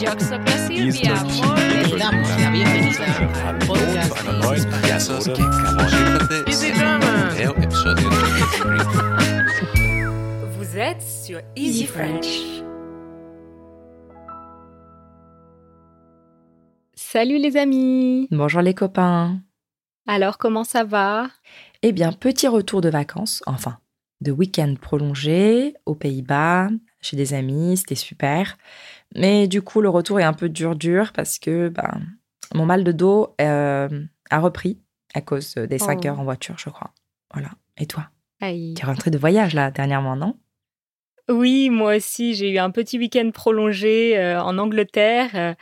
Yo soy Silvia. Damos la bienvenida al podcast. De de. Vous êtes sur Easy French. Salut les amis. Bonjour les copains. Alors comment ça va? Eh bien, petit retour de vacances, enfin, de week-end prolongé aux Pays-Bas, chez des amis, c'était super. Mais du coup, le retour est un peu dur-dur parce que ben, mon mal de dos euh, a repris à cause des 5 Oh. heures en voiture, je crois. Voilà. Et toi? Aïe. Tu es rentré de voyage là, dernièrement, non? Oui, moi aussi, j'ai eu un petit week-end prolongé euh, en Angleterre euh,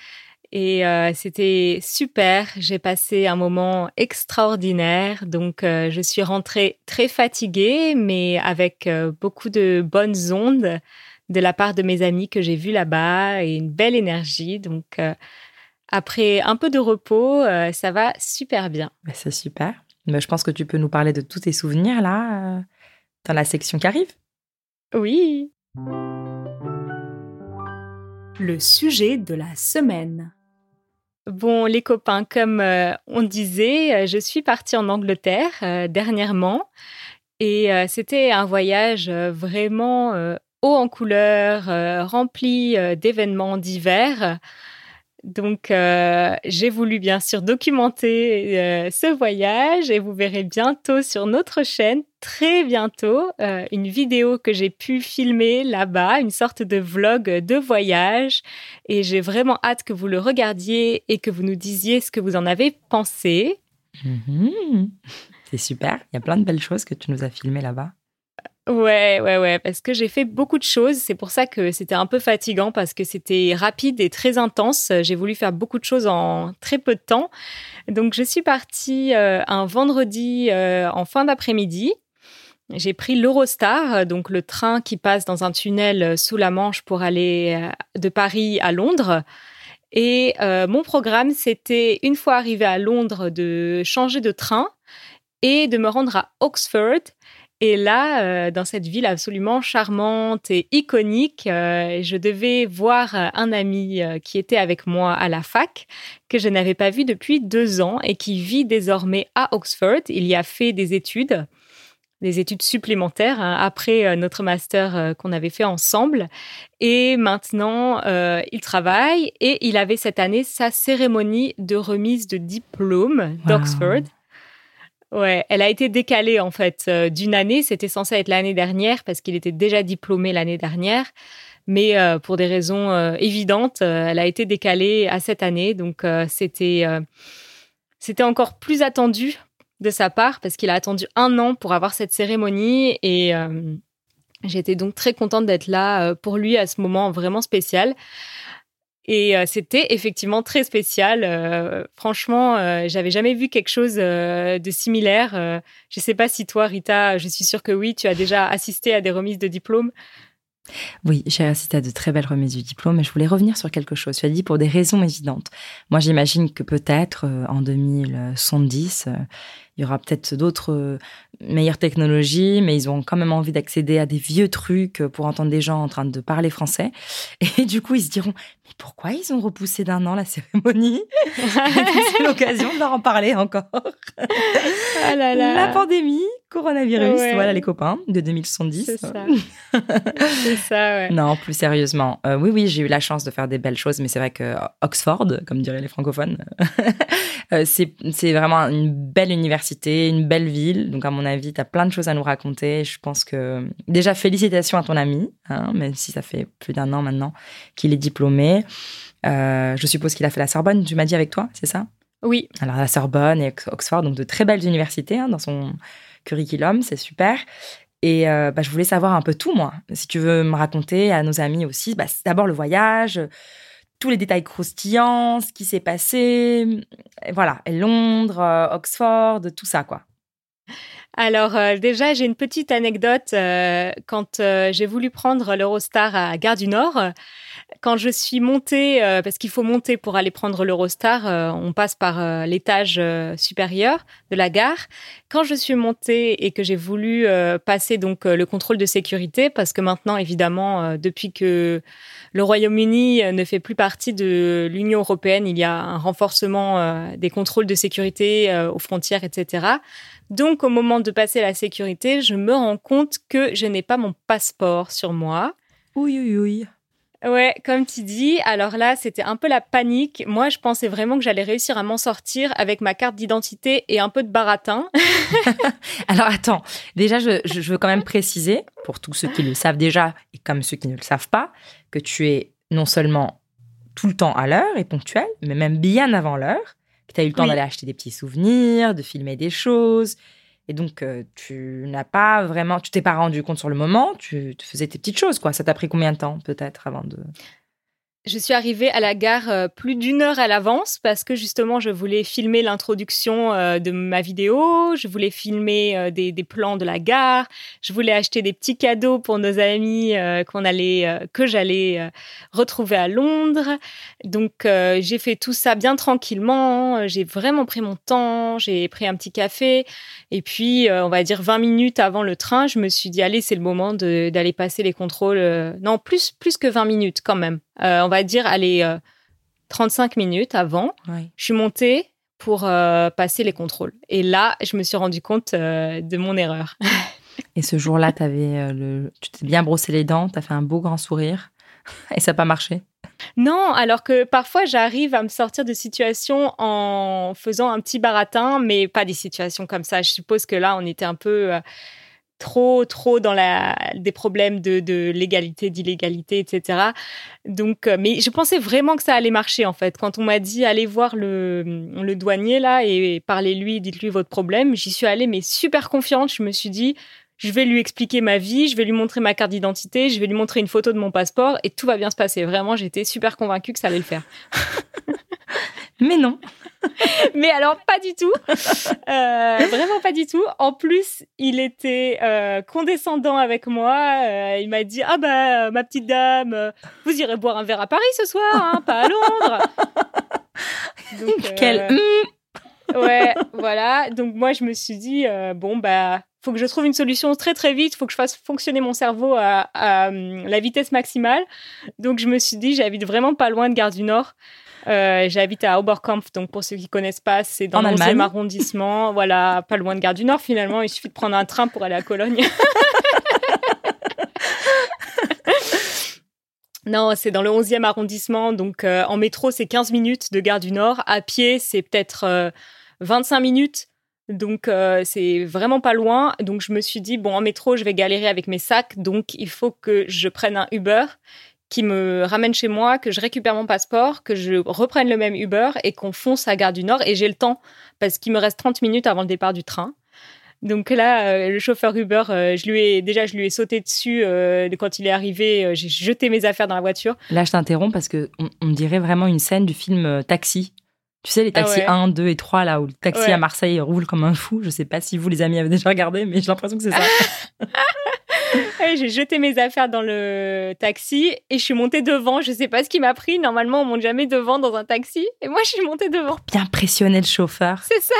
et euh, c'était super. J'ai passé un moment extraordinaire. Donc, euh, je suis rentrée très fatiguée, mais avec euh, beaucoup de bonnes ondes de la part de mes amis que j'ai vus là-bas et une belle énergie. Donc, euh, après un peu de repos, euh, ça va super bien. Ben, C'est super. Ben, je pense que tu peux nous parler de tous tes souvenirs là, dans la section qui arrive. Oui. Le sujet de la semaine. Bon, les copains, comme euh, on disait, euh, je suis partie en Angleterre euh, dernièrement et c'était un voyage vraiment haut en couleurs, euh, rempli d'événements divers. Donc, euh, j'ai voulu bien sûr documenter euh, ce voyage et vous verrez bientôt sur notre chaîne, très bientôt, euh, une vidéo que j'ai pu filmer là-bas, une sorte de vlog de voyage et j'ai vraiment hâte que vous le regardiez et que vous nous disiez ce que vous en avez pensé. Mhm. C'est super. Il y a plein de belles choses que tu nous as filmées là-bas. Ouais, ouais, ouais, parce que j'ai fait beaucoup de choses. C'est pour ça que c'était un peu fatigant parce que c'était rapide et très intense. J'ai voulu faire beaucoup de choses en très peu de temps. Donc, je suis partie euh, un vendredi euh, en fin d'après-midi. J'ai pris l'Eurostar, donc le train qui passe dans un tunnel sous la Manche pour aller euh, de Paris à Londres. Et mon programme, c'était une fois arrivé à Londres de changer de train et de me rendre à Oxford. Et là, euh, dans cette ville absolument charmante et iconique, euh, je devais voir euh, un ami qui était avec moi à la fac, que je n'avais pas vu depuis deux ans et qui vit désormais à Oxford. Il y a fait des études, des études supplémentaires hein, après notre master qu'on avait fait ensemble. Et maintenant, il travaille et il avait cette année sa cérémonie de remise de diplôme d'Oxford. Ouais, elle a été décalée en fait euh, d'une année. C'était censé être l'année dernière parce qu'il était déjà diplômé l'année dernière. Mais euh, pour des raisons euh, évidentes, elle a été décalée à cette année. Donc c'était c'était encore plus attendu de sa part parce qu'il a attendu un an pour avoir cette cérémonie et j'étais donc très contente d'être là pour lui à ce moment vraiment spécial. Et euh, c'était effectivement très spécial. Euh, franchement, euh, j'avais jamais vu quelque chose de similaire. Je sais pas si toi, Rita, je suis sûre que oui, tu as déjà assisté à des remises de diplômes. Oui, j'ai assisté à de très belles remises du diplôme, mais je voulais revenir sur quelque chose. Tu as dit pour des raisons évidentes. Moi, j'imagine que peut-être en 2070, euh, il y aura peut-être d'autres euh, meilleures technologies, mais ils ont quand même envie d'accéder à des vieux trucs euh, pour entendre des gens en train de parler français. Et du coup, ils se diront, mais pourquoi ils ont repoussé d'un an la cérémonie? C'est l'occasion de leur en parler encore. Ah là là. La pandémie, coronavirus, Ouais. voilà les copains de 2070. C'est ça. C'est ça, ouais. Non, plus sérieusement. Euh, oui, oui, j'ai eu la chance de faire des belles choses, mais c'est vrai que Oxford, comme diraient les francophones, euh, c'est c'est vraiment une belle université, une belle ville. Donc, à mon avis, tu as plein de choses à nous raconter. Je pense que déjà, félicitations à ton ami, hein, même si ça fait plus d'un an maintenant qu'il est diplômé. Euh, je suppose qu'il a fait la Sorbonne, tu m'as dit avec toi, c'est ça? Oui, alors, la Sorbonne et Oxford, donc de très belles universités hein, dans son curriculum, c'est super. Et euh, bah, je voulais savoir un peu tout, moi. Si tu veux me raconter à nos amis aussi, bah, d'abord le voyage, tous les détails croustillants, ce qui s'est passé, et voilà, et Londres, euh, Oxford, tout ça, quoi. Alors euh, déjà, j'ai une petite anecdote. euh, quand euh, j'ai voulu prendre l'Eurostar à Gare du Nord, quand je suis montée, euh, parce qu'il faut monter pour aller prendre l'Eurostar, euh, on passe par euh, l'étage supérieur de la gare. Quand je suis montée et que j'ai voulu passer donc le contrôle de sécurité, parce que maintenant, évidemment, depuis que le Royaume-Uni ne fait plus partie de l'Union européenne, il y a un renforcement des contrôles de sécurité aux frontières, etc. Donc, au moment de passer la sécurité, je me rends compte que je n'ai pas mon passeport sur moi. Oui, oui, oui. Ouais, comme tu dis. Alors là, c'était un peu la panique. Moi, je pensais vraiment que j'allais réussir à m'en sortir avec ma carte d'identité et un peu de baratin. Alors attends, déjà, je, je- veux quand même préciser, pour tous ceux qui le savent déjà et comme ceux qui ne le savent pas, que tu es non seulement tout le temps à l'heure et ponctuel, mais même bien avant l'heure, tu as eu le temps Oui. d'aller acheter des petits souvenirs, de filmer des choses. Et donc, euh, tu n'as pas vraiment, tu t'es pas rendu compte sur le moment, tu, tu faisais tes petites choses, quoi. Ça t'a pris combien de temps, peut-être, avant de. Je suis arrivée à la gare euh, plus d'une heure à l'avance parce que justement, je voulais filmer l'introduction euh, de ma vidéo, je voulais filmer euh, des, plans de la gare, je voulais acheter des petits cadeaux pour nos amis qu'on allait, que j'allais retrouver à Londres. Donc, j'ai fait tout ça bien tranquillement. J'ai vraiment pris mon temps, j'ai pris un petit café. Et puis, on va dire 20 minutes avant le train, je me suis dit, allez, c'est le moment d'aller passer les contrôles. non, plus, plus que 20 minutes quand même. Dire, allez, euh, 35 minutes avant, Oui. je suis montée pour euh, passer les contrôles. Et là, je me suis rendu compte euh, de mon erreur. Et ce jour-là, t'avais, euh, le... tu t'es bien brossé les dents, tu as fait un beau grand sourire, et ça n'a pas marché? Non, alors que parfois j'arrive à me sortir de situations en faisant un petit baratin, mais pas des situations comme ça. Je suppose que là, on était un peu euh, trop, trop dans la, des problèmes de, de légalité, d'illégalité, etc. Donc, euh, mais je pensais vraiment que ça allait marcher en fait. Quand on m'a dit allez voir le, le douanier là et parlez-lui, dites-lui votre problème, j'y suis allée mais super confiante. Je me suis dit je vais lui expliquer ma vie, je vais lui montrer ma carte d'identité, je vais lui montrer une photo de mon passeport et tout va bien se passer. Vraiment, j'étais super convaincue que ça allait le faire. Mais non. Mais alors, pas du tout. Euh, vraiment pas du tout. En plus, il était euh, condescendant avec moi. Euh, il m'a dit Ah, bah, ma petite dame, vous irez boire un verre à Paris ce soir, hein, pas à Londres. Donc, Quel. Hum, Ouais, voilà. Donc, moi, je me suis dit Bon, bah. Faut que je trouve une solution très très vite. Faut que je fasse fonctionner mon cerveau à, à, hum, la vitesse maximale. Donc je me suis dit, j'habite vraiment pas loin de Gare du Nord. Euh, j'habite à Oberkampf, donc pour ceux qui connaissent pas, c'est dans le 11e Allemagne. arrondissement. Voilà, pas loin de Gare du Nord finalement. Il suffit de prendre un train pour aller à Cologne. non, c'est dans le 11e arrondissement. Donc euh, en métro, c'est 15 minutes de Gare du Nord. À pied, c'est peut-être euh, 25 minutes. Donc euh, c'est vraiment pas loin. Donc je me suis dit bon en métro je vais galérer avec mes sacs. Donc il faut que je prenne un Uber qui me ramène chez moi, que je récupère mon passeport, que je reprenne le même Uber et qu'on fonce à Gare du Nord. Et j'ai le temps parce qu'il me reste 30 minutes avant le départ du train. Donc là, euh, le chauffeur Uber, euh, je lui ai déjà je lui ai sauté dessus euh, quand il est arrivé. j'ai jeté mes affaires dans la voiture. Là, je t'interromps parce que on, on dirait vraiment une scène du film Taxi. Tu sais, les Ah taxis ouais. 1, 2 et 3, là où le taxi Ouais. à Marseille roule comme un fou. Je sais pas si vous, les amis, avez déjà regardé, mais j'ai l'impression que c'est ça. Ouais, j'ai jeté mes affaires dans le taxi et je suis montée devant. Je sais pas ce qui m'a pris. Normalement, on monte jamais devant dans un taxi. Et moi, je suis montée devant. Bien pressionner le chauffeur. C'est ça.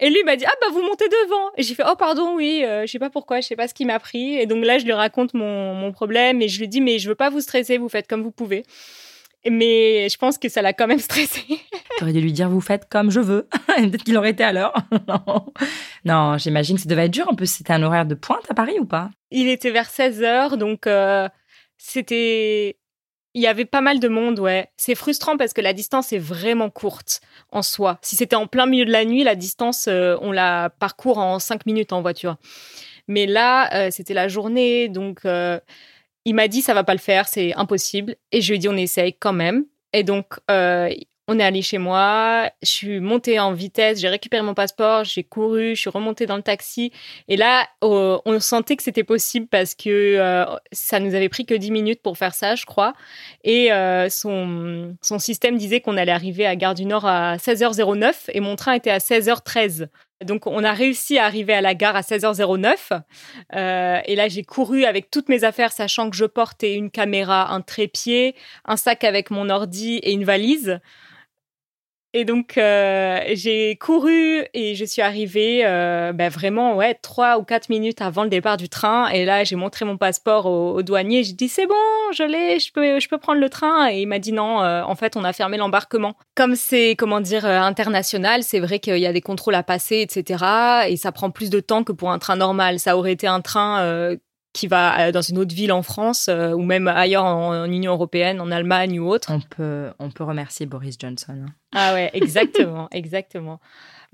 Et lui m'a dit ah bah vous montez devant. Et j'ai fait oh pardon oui euh, je sais pas pourquoi je sais pas ce qui m'a pris. Et donc là je lui raconte mon, mon problème et je lui dis mais je veux pas vous stresser vous faites comme vous pouvez. Mais je pense que ça l'a quand même stressé. T'aurais dû lui dire, vous faites comme je veux. Peut-être qu'il aurait été à l'heure. non, non j'imagine que ça devait être dur. En plus, c'était un horaire de pointe à Paris ou pas? Il était vers 16 heures donc euh, c'était il y avait pas mal de monde ouais. C'est frustrant parce que la distance est vraiment courte en soi. Si c'était en plein milieu de la nuit la distance euh, on la parcourt en 5 minutes en voiture. Mais là euh, c'était la journée donc il m'a dit ça va pas le faire, c'est impossible. Et je lui ai dit on essaye quand même. Et donc euh, on est allé chez moi, je suis montée en vitesse, j'ai récupéré mon passeport, j'ai couru, je suis remontée dans le taxi. Et là, on sentait que c'était possible parce que euh, ça nous avait pris que 10 minutes pour faire ça, je crois. Et euh, son, son système disait qu'on allait arriver à Gare du Nord à 16h09 et mon train était à 16h13. Donc, on a réussi à arriver à la gare à 16h09. Euh, et là, j'ai couru avec toutes mes affaires, sachant que je portais une caméra, un trépied, un sac avec mon ordi et une valise. Et donc, euh, j'ai couru et je suis arrivée euh, ben vraiment, ouais, trois ou quatre minutes avant le départ du train. Et là, j'ai montré mon passeport au, au douanier. J'ai dit, c'est bon, je l'ai, je peux, je peux prendre le train. Et il m'a dit, non, euh, en fait, on a fermé l'embarquement. Comme c'est, comment dire, euh, international, c'est vrai qu'il y a des contrôles à passer, etc. Et ça prend plus de temps que pour un train normal. Ça aurait été un train qui va euh, dans une autre ville en France euh, ou même ailleurs en, en Union européenne, en Allemagne ou autre. On peut, on peut remercier Boris Johnson. hein. Ah ouais, exactement, exactement.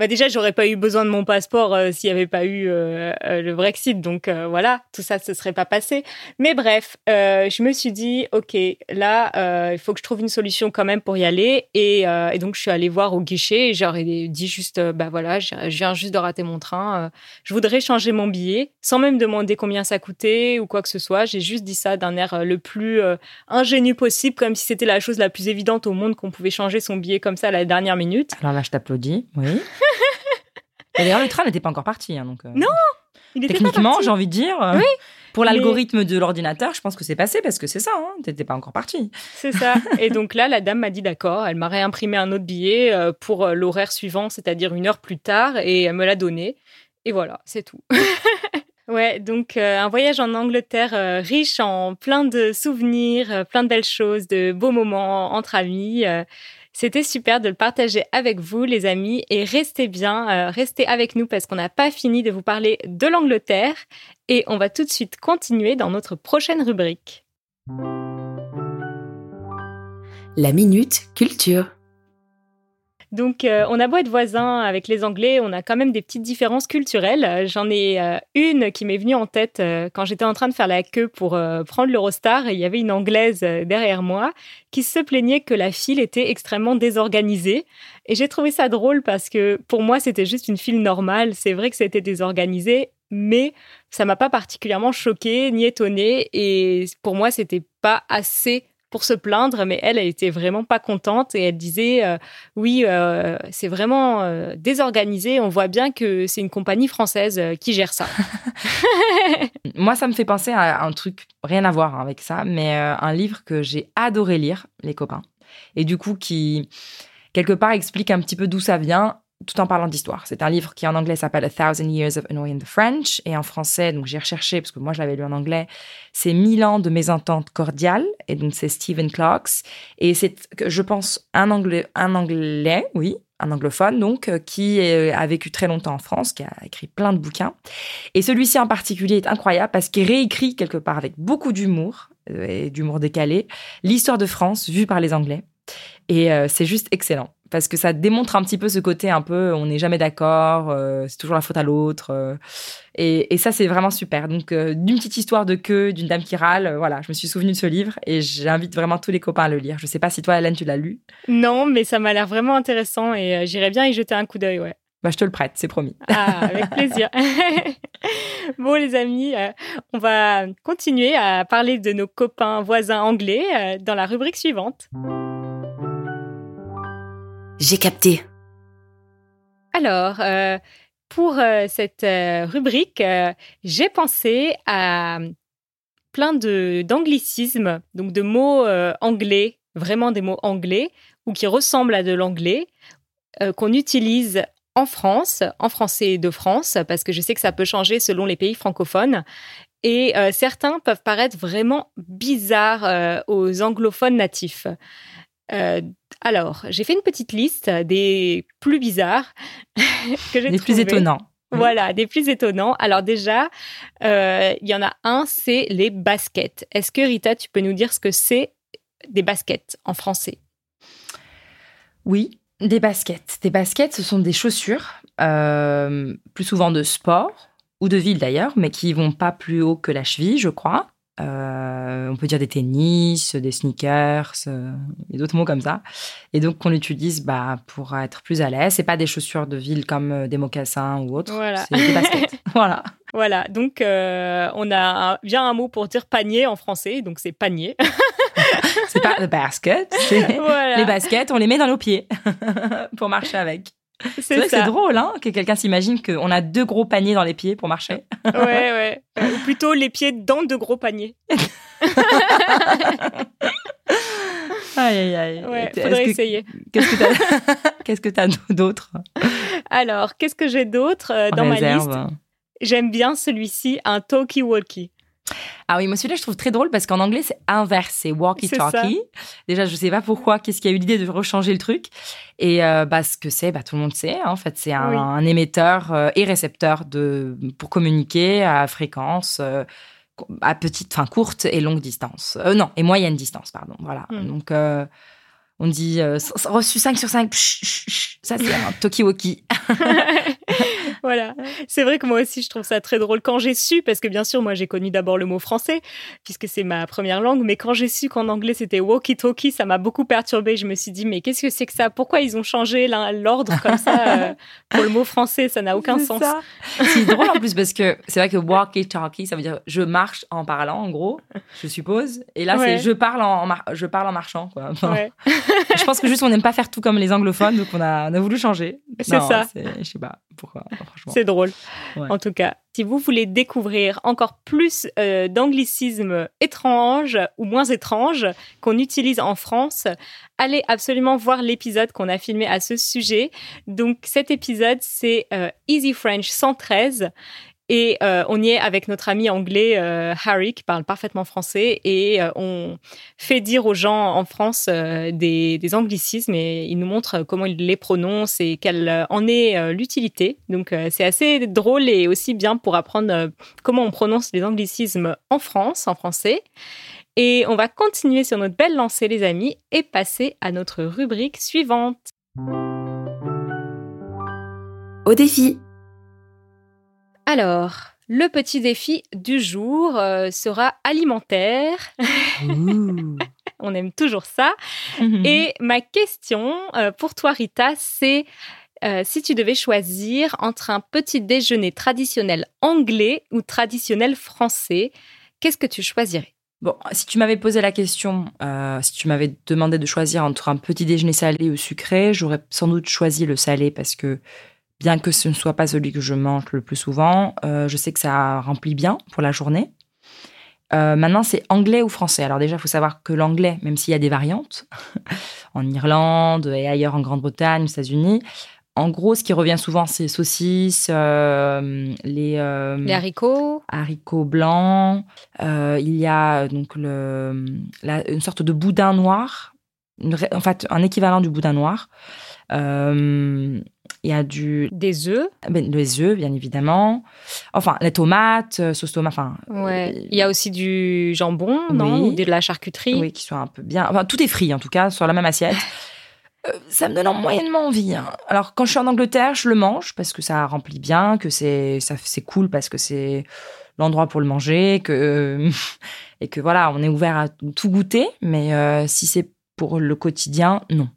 Bah déjà, j'aurais pas eu besoin de mon passeport euh, s'il y avait pas eu euh, euh, le Brexit. Donc voilà, tout ça, ce serait pas passé. Mais bref, je me suis dit, ok, là, il faut que je trouve une solution quand même pour y aller. Et, et donc, je suis allée voir au guichet et j'aurais dit juste, bah voilà, je viens juste de rater mon train. je voudrais changer mon billet, sans même demander combien ça coûtait ou quoi que ce soit. J'ai juste dit ça d'un air le plus ingénu possible, comme si c'était la chose la plus évidente au monde qu'on pouvait changer son billet comme ça à la dernière minute. Alors là, je t'applaudis. Oui. Et D'ailleurs, le train n'était pas encore parti. hein, donc, euh, Non, Il Techniquement, j'ai envie de dire. euh, Oui, Pour mais- l'algorithme de l'ordinateur, je pense que c'est passé parce que c'est ça. Hein, T'étais pas encore parti. C'est ça. Et donc là, la dame m'a dit d'accord. Elle m'a réimprimé un autre billet euh, pour euh, l'horaire suivant, c'est-à-dire une heure plus tard, et elle me l'a donné. Et voilà, c'est tout. Ouais, donc euh, un voyage en Angleterre euh, riche en plein de souvenirs, euh, plein de belles choses, de beaux moments entre amis. C'était super de le partager avec vous, les amis, et restez bien, euh, restez avec nous parce qu'on n'a pas fini de vous parler de l'Angleterre et on va tout de suite continuer dans notre prochaine rubrique. La minute culture. Donc, euh, on a beau être voisins avec les Anglais, on a quand même des petites différences culturelles. Euh, J'en ai euh, une qui m'est venue en tête quand j'étais en train de faire la queue pour prendre l'Eurostar. Il y avait une Anglaise derrière moi qui se plaignait que la file était extrêmement désorganisée. Et j'ai trouvé ça drôle parce que pour moi, c'était juste une file normale. C'est vrai que c'était désorganisé, mais ça m'a pas particulièrement choquée ni étonnée. Et pour moi, c'était pas assez pour se plaindre, mais elle, elle était vraiment pas contente et elle disait euh, oui, euh, c'est vraiment euh, désorganisé. On voit bien que c'est une compagnie française qui gère ça. Moi, ça me fait penser à un truc, rien à voir avec ça, mais un livre que j'ai adoré lire, Les copains. Et du coup, qui, quelque part, explique un petit peu d'où ça vient, tout en parlant d'histoire. C'est un livre qui en anglais s'appelle A Thousand Years of Annoying the French. Et en français, donc j'ai recherché, parce que moi je l'avais lu en anglais, c'est Mille ans de mésentente cordiale. Et donc c'est Stephen Clarks. Et c'est, je pense, un anglais, un anglais, oui, un anglophone, donc, euh, qui euh, a vécu très longtemps en France, qui a écrit plein de bouquins. Et celui-ci en particulier est incroyable parce qu'il réécrit quelque part avec beaucoup d'humour euh, et d'humour décalé l'histoire de France vue par les Anglais. Et c'est juste excellent parce que ça démontre un petit peu ce côté un peu on n'est jamais d'accord, euh, c'est toujours la faute à l'autre. euh, et, et ça c'est vraiment super. Donc euh, d'une petite histoire de queue, d'une dame qui râle, voilà, je me suis souvenue de ce livre et j'invite vraiment tous les copains à le lire. Je sais pas si toi Hélène tu l'as lu. non, mais ça m'a l'air vraiment intéressant et j'irais bien y jeter un coup d'œil, ouais. Bah je te le prête, c'est promis. Ah, avec plaisir. bon, les amis, on va continuer à parler de nos copains voisins anglais dans la rubrique suivante. J'ai capté. Alors, euh, pour euh, cette euh, rubrique, j'ai pensé à plein d'anglicismes, donc de mots anglais, vraiment des mots anglais, ou qui ressemblent à de l'anglais, qu'on utilise en France, en français de France, parce que je sais que ça peut changer selon les pays francophones. Et certains peuvent paraître vraiment bizarres aux anglophones natifs. Alors, j'ai fait une petite liste des plus bizarres que j'ai Les plus étonnants. Voilà, des plus étonnants. Alors déjà, euh, il y en a un, c'est les baskets. Est-ce que Rita, tu peux nous dire ce que c'est des baskets en français? Oui, des baskets. Des baskets, ce sont des chaussures, euh, plus souvent de sport ou de ville d'ailleurs, mais qui vont pas plus haut que la cheville, je crois. Euh, on peut dire des tennis, des sneakers, euh, et d'autres mots comme ça. Et donc qu'on utilise bah, pour être plus à l'aise. C'est pas des chaussures de ville comme euh, des mocassins ou autres. Voilà. C'est des baskets. voilà. Voilà, donc euh, on a un- bien un mot pour dire panier en français, donc c'est panier. C'est pas the basket. c'est voilà. Les baskets, on les met dans nos pieds pour marcher avec. C'est vrai C'est que c'est ça. drôle, hein, que quelqu'un s'imagine qu'on a deux gros paniers dans les pieds pour marcher. Ouais, ouais. Euh, Ou plutôt les pieds dans de gros paniers. Aïe, aïe, aïe. Ouais, faudrait que- essayer. Qu'est-ce que t'as que t'as d'autre? Alors, qu'est-ce que j'ai d'autre euh, dans ma liste? J'aime bien celui-ci, un talkie-walkie. Ah oui, moi celui-là je trouve très drôle parce qu'en anglais c'est inverse, c'est walkie-talkie. Déjà je sais pas pourquoi, qu'est-ce qui a eu l'idée de rechanger le truc. Et euh, bah, ce que c'est, bah, tout le monde sait. hein. En fait, c'est un, Oui. un émetteur euh, et récepteur de pour communiquer à fréquence. euh, à petite, enfin courte et longue distance. Euh, non, et moyenne distance, pardon. Voilà. Hmm. Donc, on dit reçu 5 sur 5. ça, c'est un talkie-walkie. voilà. C'est vrai que moi aussi, je trouve ça très drôle. Quand j'ai su, parce que bien sûr, moi, j'ai connu d'abord le mot français, puisque c'est ma première langue, mais quand j'ai su qu'en anglais, c'était walkie-talkie, ça m'a beaucoup perturbée. Je me suis dit, mais qu'est-ce que c'est que ça? Pourquoi ils ont changé l'ordre comme ça euh, pour le mot français? Ça n'a aucun sens. C'est drôle en plus parce que c'est vrai que walkie-talkie, ça veut dire je marche en parlant, en gros, je suppose. Et là, Ouais. c'est je parle en, je parle en marchant, quoi. Enfin, Ouais. Je pense que juste on n'aime pas faire tout comme les anglophones, donc on a, on a voulu changer. C'est ça. Je sais pas pourquoi, franchement. C'est drôle. Ouais. En tout cas, si vous voulez découvrir encore plus euh, d'anglicismes étranges ou moins étranges qu'on utilise en France, allez absolument voir l'épisode qu'on a filmé à ce sujet. Donc cet épisode, c'est euh, Easy French 113. Et euh, on y est avec notre ami anglais euh, Harry qui parle parfaitement français et euh, on fait dire aux gens en France des, des anglicismes et il nous montre comment il les prononce et quelle en est l'utilité. Donc c'est assez drôle et aussi bien pour apprendre comment on prononce les anglicismes en France, en français. Et on va continuer sur notre belle lancée les amis et passer à notre rubrique suivante. Au défi. Alors, le petit défi du jour euh, sera alimentaire. On aime toujours ça. Mhm. Et ma question euh, pour toi, Rita, c'est euh, si tu devais choisir entre un petit déjeuner traditionnel anglais ou traditionnel français, qu'est-ce que tu choisirais? Bon, si tu m'avais posé la question, euh, si tu m'avais demandé de choisir entre un petit déjeuner salé ou sucré, j'aurais sans doute choisi le salé parce que bien que ce ne soit pas celui que je mange le plus souvent, euh, je sais que ça remplit bien pour la journée. Euh, maintenant, c'est anglais ou français. Alors déjà, il faut savoir que l'anglais, même s'il y a des variantes, en Irlande et ailleurs en Grande-Bretagne, aux États-Unis, en gros, ce qui revient souvent, c'est saucisses, euh, les, euh, Les haricots haricots blancs. Euh, il y a donc le, la- une sorte de boudin noir, une en fait un équivalent du boudin noir. Il y a du Des œufs ben, les œufs bien évidemment. Enfin les tomates, euh, sauce tomate. Enfin Ouais. euh, Il y a aussi du jambon, non? Oui. Ou de la charcuterie? Oui qui soit un peu bien. Enfin tout est frit en tout cas sur la même assiette. Euh, ça me donne en moyennement envie. hein. Alors quand je suis en Angleterre, je le mange parce que ça remplit bien, que c'est ça c'est cool parce que c'est l'endroit pour le manger, que et que voilà, on est ouvert à tout goûter. Mais si c'est pour le quotidien, non.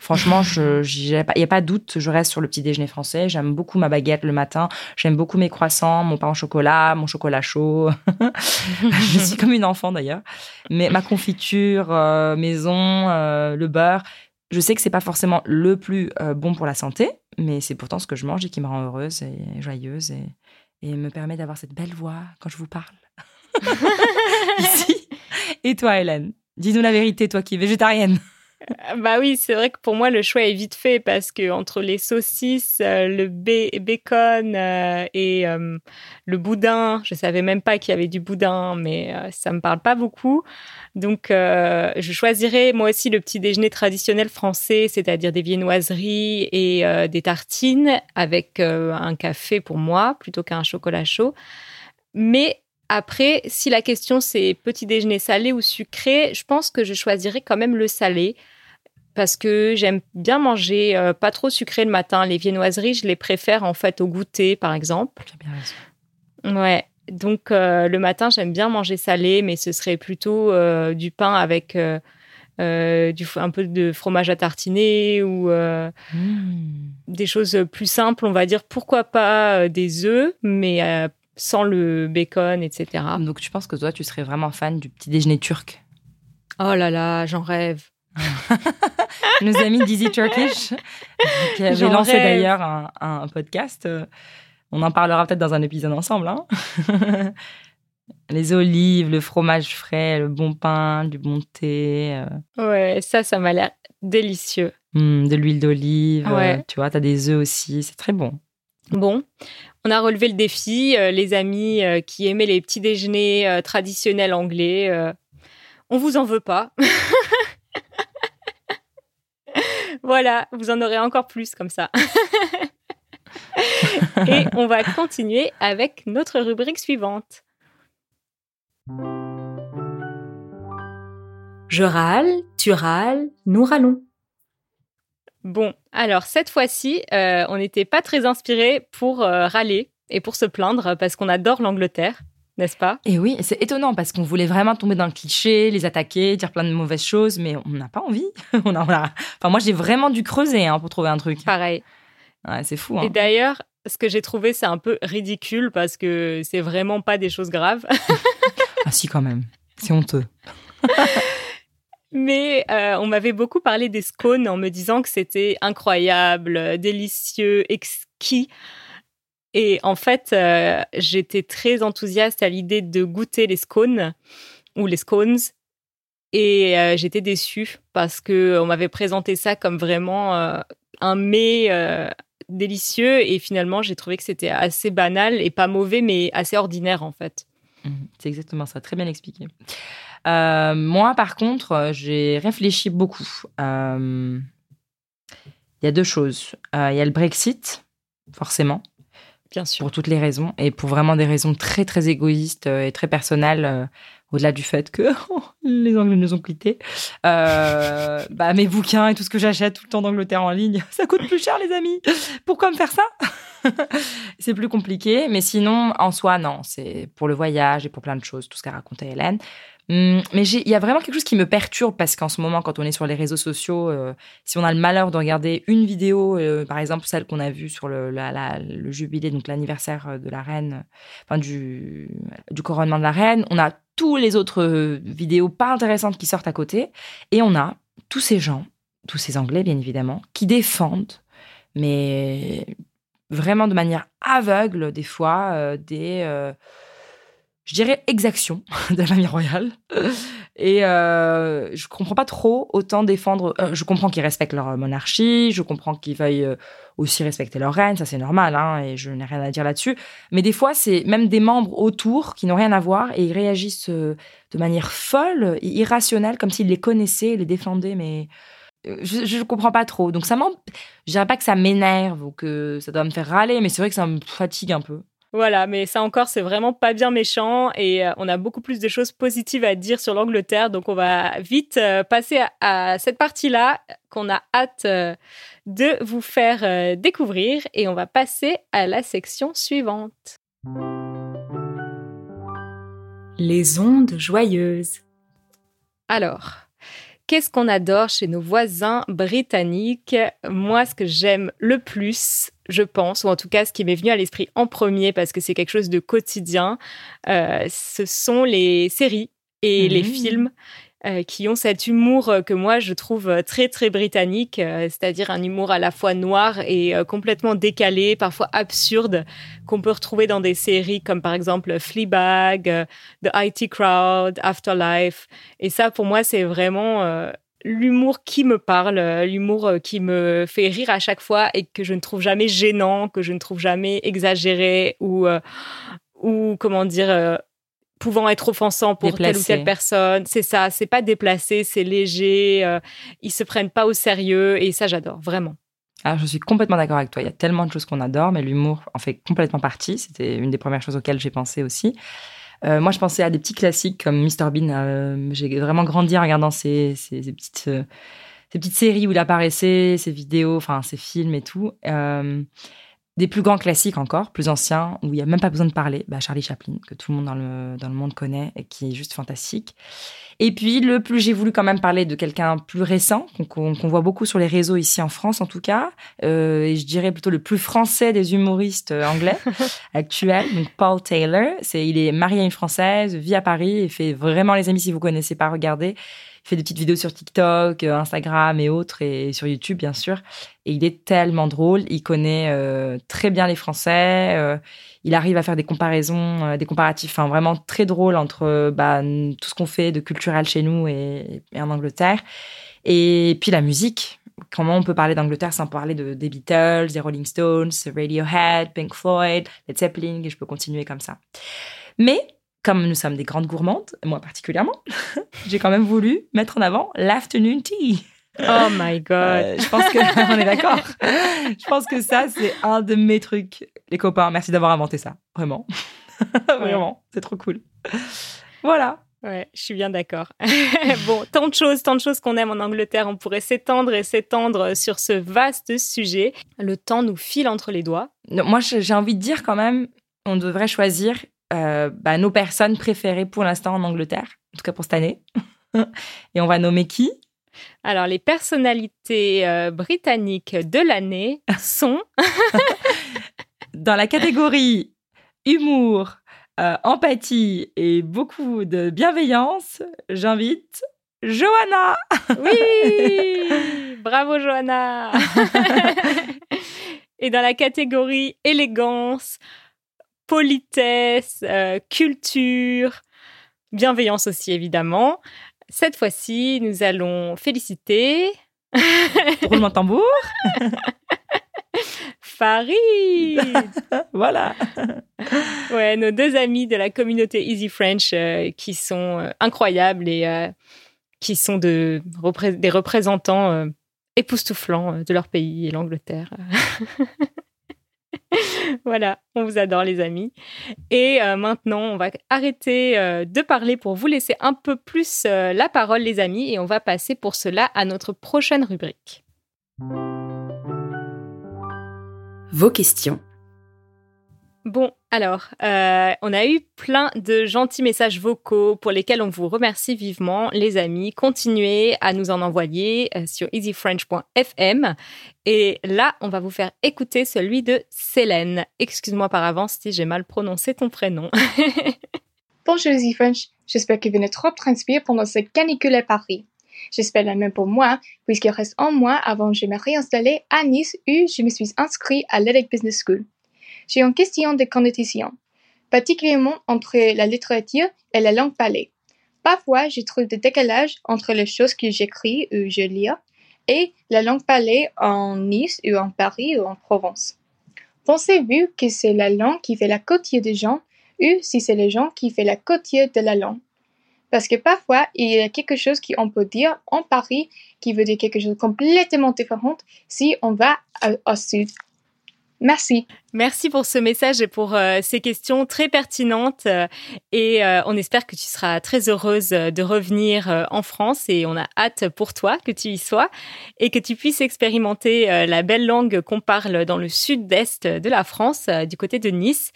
Franchement, il n'y a pas de doute, je reste sur le petit déjeuner français. J'aime beaucoup ma baguette le matin. J'aime beaucoup mes croissants, mon pain au chocolat, mon chocolat chaud. je suis comme une enfant d'ailleurs. Mais ma confiture euh, maison, euh, le beurre, je sais que c'est pas forcément le plus euh, bon pour la santé, mais c'est pourtant ce que je mange et qui me rend heureuse et joyeuse et, et me permet d'avoir cette belle voix quand je vous parle. Ici. Et toi, Hélène? Dis-nous la vérité, toi qui es végétarienne. Bah oui, c'est vrai que pour moi, le choix est vite fait parce que entre les saucisses, euh, le bacon euh, et euh, le boudin, je savais même pas qu'il y avait du boudin, mais ça me parle pas beaucoup. Donc, je choisirais moi aussi le petit déjeuner traditionnel français, c'est-à-dire des viennoiseries et des tartines avec un café pour moi plutôt qu'un chocolat chaud. Mais après, si la question c'est petit déjeuner salé ou sucré, je pense que je choisirais quand même le salé parce que j'aime bien manger euh, pas trop sucré le matin. Les viennoiseries, je les préfère en fait au goûter, par exemple. Bien raison. Ouais. Donc euh, le matin, j'aime bien manger salé, mais ce serait plutôt euh, du pain avec du, un peu de fromage à tartiner ou Mmh. des choses plus simples, on va dire. Pourquoi pas des œufs, mais sans le bacon, etc. Donc tu penses que toi, tu serais vraiment fan du petit déjeuner turc? Oh là là, j'en rêve. Nos amis d'Easy Turkish, qui avaient lancé d'ailleurs un, un podcast. euh, On en parlera peut-être dans un épisode ensemble. hein. Les olives, le fromage frais, le bon pain, du bon thé, euh, Ouais, ça, ça m'a l'air délicieux. hmm, de l'huile d'olive. euh, Ouais. tu vois, tu as des œufs aussi. C'est très bon. Bon, on a relevé le défi. euh, les amis euh, qui aimaient les petits déjeuners euh, traditionnels anglais, on vous en veut pas. voilà, vous en aurez encore plus comme ça. Et on va continuer avec notre rubrique suivante. Je râle, tu râles, nous râlons. Bon, alors cette fois-ci, euh, on n'était pas très inspiré pour euh, râler et pour se plaindre parce qu'on adore l'Angleterre, n'est-ce pas? Et oui, c'est étonnant parce qu'on voulait vraiment tomber dans le cliché, les attaquer, dire plein de mauvaises choses, mais on n'a pas envie. on a, on a- Enfin, moi, j'ai vraiment dû creuser hein, pour trouver un truc. Pareil. Ouais, c'est fou. Hein. Et d'ailleurs, ce que j'ai trouvé, c'est un peu ridicule parce que c'est vraiment pas des choses graves. Ah si, quand même. C'est honteux. Mais euh, on m'avait beaucoup parlé des scones en me disant que c'était incroyable, euh, délicieux, exquis. Et en fait, euh, j'étais très enthousiaste à l'idée de goûter les scones ou les scones. Et j'étais déçue parce que on m'avait présenté ça comme vraiment un mets délicieux. Et finalement, j'ai trouvé que c'était assez banal et pas mauvais, mais assez ordinaire en fait. Mhm, C'est exactement ça, très bien expliqué. Euh, moi, par contre, euh, j'ai réfléchi beaucoup. Euh, Il y a deux choses. Euh, Il y a le Brexit, forcément, Bien sûr. pour toutes les raisons, et pour vraiment des raisons très, très égoïstes euh, et très personnelles, euh, au-delà du fait que les Anglais nous ont quittés. Euh, bah, mes bouquins et tout ce que j'achète tout le temps d'Angleterre en ligne, ça coûte plus cher, les amis. Pourquoi me faire ça? C'est plus compliqué, mais sinon, en soi, non. C'est pour le voyage et pour plein de choses, tout ce qu'a raconté Hélène. Hum, mais il y a vraiment quelque chose qui me perturbe parce qu'en ce moment, quand on est sur les réseaux sociaux, euh, si on a le malheur de regarder une vidéo, euh, par exemple celle qu'on a vue sur le, jubilé, donc l'anniversaire euh, de la reine, enfin du, du couronnement de la reine, on a tous les autres vidéos pas intéressantes qui sortent à côté, et on a tous ces gens, tous ces Anglais bien évidemment, qui défendent, mais vraiment de manière aveugle des fois des je dirais exactions de la famille royale. Et euh, je comprends pas trop autant défendre euh, je comprends qu'ils respectent leur monarchie je comprends qu'ils veuillent euh, aussi respecter leur reine ça c'est normal hein, et je n'ai rien à dire là-dessus. Mais des fois c'est même des membres autour qui n'ont rien à voir et ils réagissent euh, de manière folle et irrationnelle comme s'ils les connaissaient les défendaient mais euh, je, je comprends pas trop. Donc ça m'en je dirais pas que ça m'énerve ou que ça doit me faire râler, mais c'est vrai que ça me fatigue un peu. Voilà, mais ça encore, c'est vraiment pas bien méchant et euh, on a beaucoup plus de choses positives à dire sur l'Angleterre, donc on va vite euh, passer à, à cette partie-là qu'on a hâte euh, de vous faire euh, découvrir et on va passer à la section suivante. Les ondes joyeuses. Alors, qu'est-ce qu'on adore chez nos voisins britanniques? Moi, ce que j'aime le plus, je pense, ou en tout cas ce qui m'est venu à l'esprit en premier parce que c'est quelque chose de quotidien, euh, ce sont les séries et les films. Euh, qui ont cet humour euh, que moi je trouve euh, très très britannique, c'est-à-dire un humour à la fois noir et complètement décalé, parfois absurde, qu'on peut retrouver dans des séries comme par exemple Fleabag, The IT Crowd, Afterlife. Et ça, pour moi, c'est vraiment l'humour qui me parle, l'humour qui me fait rire à chaque fois et que je ne trouve jamais gênant, que je ne trouve jamais exagéré ou, ou comment dire, pouvant être offensant pour telle ou Déplacé. telle personne. C'est ça, c'est pas déplacé, c'est léger, euh, ils se prennent pas au sérieux et ça, j'adore, vraiment. Alors, je suis complètement d'accord avec toi. Il y a tellement de choses qu'on adore, mais l'humour en fait complètement partie. C'était une des premières choses auxquelles j'ai pensé aussi. Euh, moi, je pensais à des petits classiques comme Mr Bean. Euh, j'ai vraiment grandi en regardant ces, ces, ces petites, euh, ces petites séries où il apparaissait, ces vidéos, enfin, ces films et tout. Des plus grands classiques encore, plus anciens, où il n'y a même pas besoin de parler. Bah, Charlie Chaplin, que tout le monde dans le, dans le monde connaît et qui est juste fantastique. Et puis, le plus, j'ai voulu quand même parler de quelqu'un plus récent, qu'on qu'on- qu'on voit beaucoup sur les réseaux ici en France en tout cas, euh, et je dirais plutôt le plus français des humoristes euh, anglais actuels, donc Paul Taylor. C'est, il est marié à une Française, vit à Paris et fait vraiment les amis si vous connaissez pas, regardez. Fait des petites vidéos sur TikTok, euh, Instagram et autres, et sur YouTube, bien sûr. Et il est tellement drôle. Il connaît euh, très bien les Français. euh, il arrive à faire des comparaisons, des comparatifs, vraiment très drôles entre bah, tout ce qu'on fait de culturel chez nous et, et en Angleterre. Et puis la musique. Comment on peut parler d'Angleterre sans parler de, des Beatles, des Rolling Stones, Radiohead, Pink Floyd, Led Zeppelin, et je peux continuer comme ça. Mais comme nous sommes des grandes gourmandes, moi particulièrement, j'ai quand même voulu mettre en avant l'afternoon tea. Oh my god. Euh, je pense que on est d'accord. Je pense que ça c'est un de mes trucs. Les copains, merci d'avoir inventé ça, vraiment, vraiment, c'est trop cool. Voilà. Ouais, je suis bien d'accord. bon, tant de choses, tant de choses qu'on aime en Angleterre. On pourrait s'étendre et s'étendre sur ce vaste sujet. Le temps nous file entre les doigts. Non, Moi, j'ai envie de dire quand même, on devrait choisir euh, bah, nos personnes préférées pour l'instant en Angleterre, en tout cas pour cette année. Et on va nommer qui? Alors, les personnalités euh, britanniques de l'année sont Dans la catégorie humour, euh, empathie et beaucoup de bienveillance, j'invite Johanna. Oui Bravo Johanna Et dans la catégorie élégance, politesse, euh, culture, bienveillance aussi évidemment, cette fois-ci, nous allons féliciter Roulement de tambour. Farid Voilà. Ouais, nos deux amis de la communauté Easy French euh, qui sont euh, incroyables et euh, qui sont de, repré- des représentants époustouflants de leur pays et l'Angleterre. voilà, on vous adore les amis. Et euh, maintenant, on va arrêter euh, de parler pour vous laisser un peu plus euh, la parole les amis et on va passer pour cela à notre prochaine rubrique. Vos questions. Bon, alors, euh, on a eu plein de gentils messages vocaux pour lesquels on vous remercie vivement, les amis. Continuez à nous en envoyer euh, sur easyfrench.fm. Et là, on va vous faire écouter celui de Célène. Excuse-moi par avance si j'ai mal prononcé ton prénom. Bonjour Easy French, j'espère que vous n'êtes trop transpiré pendant cette canicule à Paris. J'espère la même pour moi, puisqu'il reste un mois avant que je me réinstaller à Nice où je me suis inscrit à l'EDEC Business School. J'ai une question de connotation, particulièrement entre la littérature et la langue parlée. Parfois, je trouve des décalages entre les choses que j'écris ou je lis et la langue parlée en Nice ou en Paris ou en Provence. Pensez-vous que c'est la langue qui fait la côtier des gens ou si c'est les gens qui fait la côtier de la langue? Parce que parfois, il y a quelque chose qu'on peut dire en Paris qui veut dire quelque chose de complètement différent si on va au sud. Merci. Merci pour ce message et pour euh, ces questions très pertinentes. euh, et euh, on espère que tu seras très heureuse de revenir en France et on a hâte pour toi que tu y sois et que tu puisses expérimenter la belle langue qu'on parle dans le sud-est de la France, du côté de Nice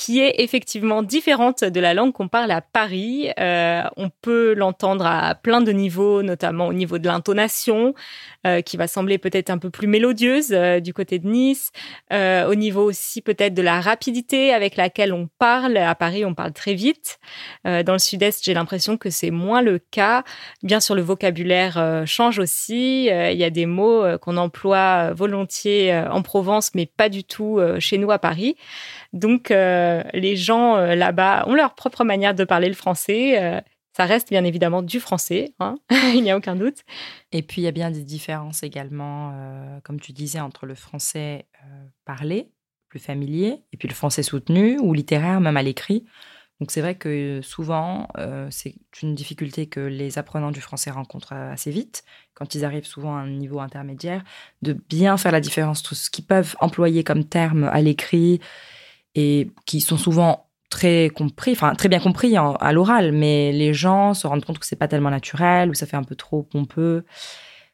qui est effectivement différente de la langue qu'on parle à Paris. Euh, on peut l'entendre à plein de niveaux, notamment au niveau de l'intonation, euh, qui va sembler peut-être un peu plus mélodieuse euh, du côté de Nice, au niveau aussi peut-être de la rapidité avec laquelle on parle. À Paris, on parle très vite. Dans le sud-est, j'ai l'impression que c'est moins le cas. Bien sûr, le vocabulaire change aussi. Il y a des mots qu'on emploie volontiers en Provence, mais pas du tout chez nous à Paris. Donc, euh, les gens euh, là-bas ont leur propre manière de parler le français. Euh, ça reste bien évidemment du français, hein il n'y a aucun doute. Et puis, il y a bien des différences également, comme tu disais, entre le français parlé, plus familier, et puis le français soutenu ou littéraire, même à l'écrit. Donc, c'est vrai que souvent, c'est une difficulté que les apprenants du français rencontrent assez vite, quand ils arrivent souvent à un niveau intermédiaire, de bien faire la différence entre ce qu'ils peuvent employer comme terme à l'écrit et qui sont souvent très compris, enfin très bien compris à l'oral, mais les gens se rendent compte que c'est pas tellement naturel ou ça fait un peu trop pompeux.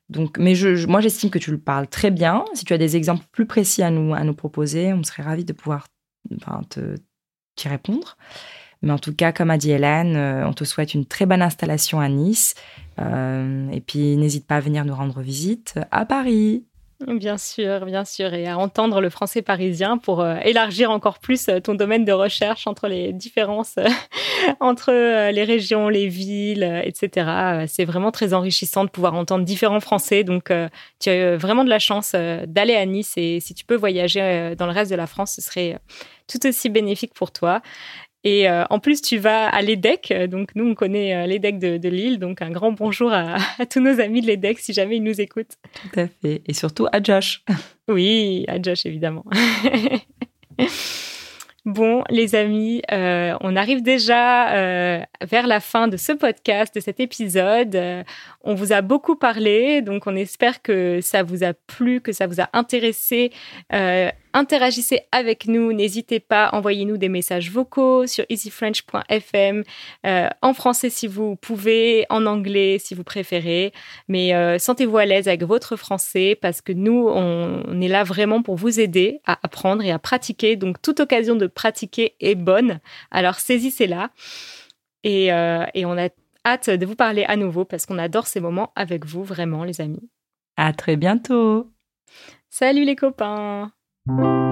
Donc, mais je, moi j'estime que tu le parles très bien. Si tu as des exemples plus précis à nous à nous proposer, on serait ravis de pouvoir te t'y répondre. Mais en tout cas, comme a dit Hélène, euh, on te souhaite une très bonne installation à Nice. Euh, et puis, n'hésite pas à venir nous rendre visite à Paris. Bien sûr, bien sûr, et à entendre le français parisien pour euh, élargir encore plus euh, ton domaine de recherche entre les différences euh, entre les régions, les villes, etc. C'est vraiment très enrichissant de pouvoir entendre différents français. Donc, tu as vraiment de la chance d'aller à Nice et si tu peux voyager dans le reste de la France, ce serait tout aussi bénéfique pour toi. Et euh, en plus, tu vas à l'EDEC. Donc, nous, on connaît euh, l'EDEC de, Lille. Donc, un grand bonjour à, tous nos amis de l'EDEC si jamais ils nous écoutent. Tout à fait. Et surtout à Josh. Oui, à Josh, évidemment. Bon, les amis, euh, on arrive déjà euh, vers la fin de ce podcast, de cet épisode. Euh, on vous a beaucoup parlé, donc on espère que ça vous a plu, que ça vous a intéressé. Interagissez avec nous, n'hésitez pas, envoyez-nous des messages vocaux sur easyfrench.fm, en français si vous pouvez, en anglais si vous préférez, mais sentez-vous à l'aise avec votre français parce que nous, on, on est là vraiment pour vous aider à apprendre et à pratiquer. Donc, toute occasion de pratiquer est bonne. Alors saisissez-la. Et, euh, et on a hâte de vous parler à nouveau parce qu'on adore ces moments avec vous, vraiment, les amis. À très bientôt. Salut les copains. Thank you.